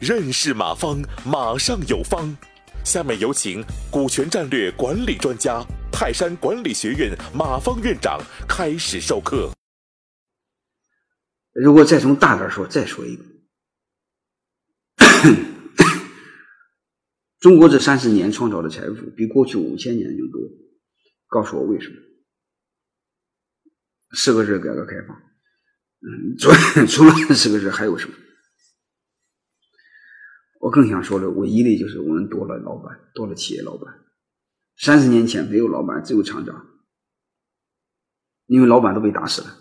认识马方，马上有方。下面有请股权战略管理专家、泰山管理学院马方院长开始授课。如果再从大点说，再说一个，中国这三十年创造的财富比过去五千年就多。告诉我为什么？四个字：改革开放。嗯，除除了这四个字，还有什么？我更想说的，唯一的就是我们多了老板，多了企业老板。三十年前没有老板，只有厂长，因为老板都被打死了。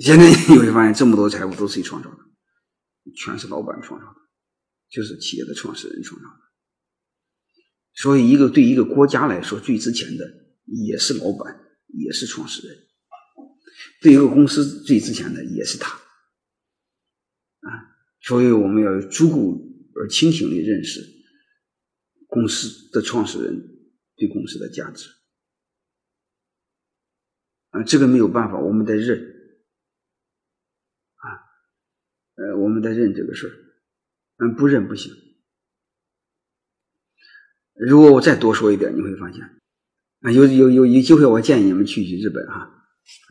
现在你会发现，这么多财富都是谁创造的？全是老板创造的，就是企业的创始人创造的。所以，一个对一个国家来说最值钱的，也是老板，也是创始人；对一个公司最值钱的，也是他。所以，我们要有足够而清醒的认识公司的创始人对公司的价值。啊，这个没有办法，我们得认。啊，呃，我们得认这个事儿，嗯，不认不行。如果我再多说一点，你会发现，啊，有有有有机会，我建议你们去去日本哈。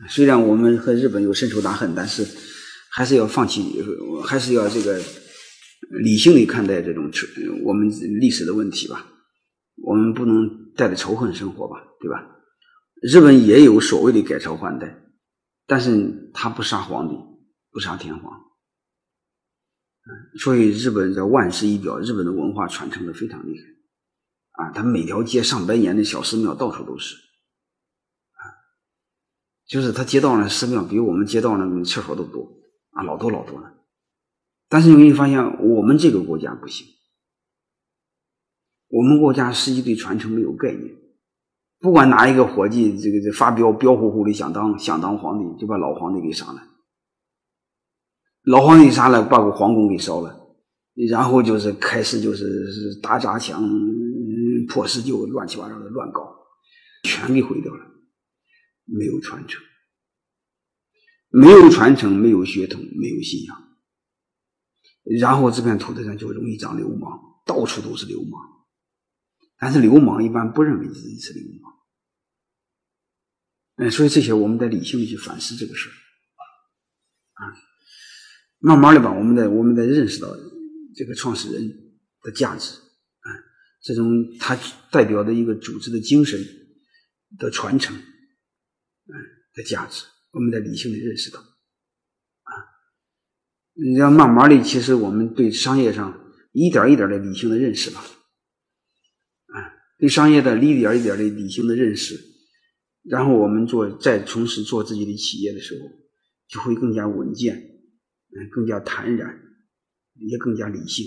虽然我们和日本有深仇大恨，但是。还是要放弃，还是要这个理性的看待这种我们历史的问题吧。我们不能带着仇恨生活吧，对吧？日本也有所谓的改朝换代，但是他不杀皇帝，不杀天皇。所以日本这万世一表，日本的文化传承的非常厉害啊！他每条街上百年的小寺庙到处都是，就是他街道上寺庙比我们街道上厕所都多。啊，老多老多了，但是你会发现，我们这个国家不行。我们国家实际对传承没有概念，不管哪一个伙计，这个这发飙飙呼呼的想当想当皇帝，就把老皇帝给杀了。老皇帝杀了，把个皇宫给烧了，然后就是开始就是是打砸抢、破石旧，乱七八糟的乱搞，全给毁掉了，没有传承。没有传承，没有血统，没有信仰，然后这片土地上就容易长流氓，到处都是流氓。但是流氓一般不认为自己是流氓，嗯，所以这些我们得理性的去反思这个事啊，慢慢的吧，我们得我们得认识到这个创始人的价值啊，这种他代表的一个组织的精神的传承，的价值。我们得理性的认识到，啊，你要慢慢的，其实我们对商业上一点一点的理性的认识吧，啊，对商业的一点一点的理性的认识，然后我们做再从事做自己的企业的时候，就会更加稳健，嗯，更加坦然，也更加理性。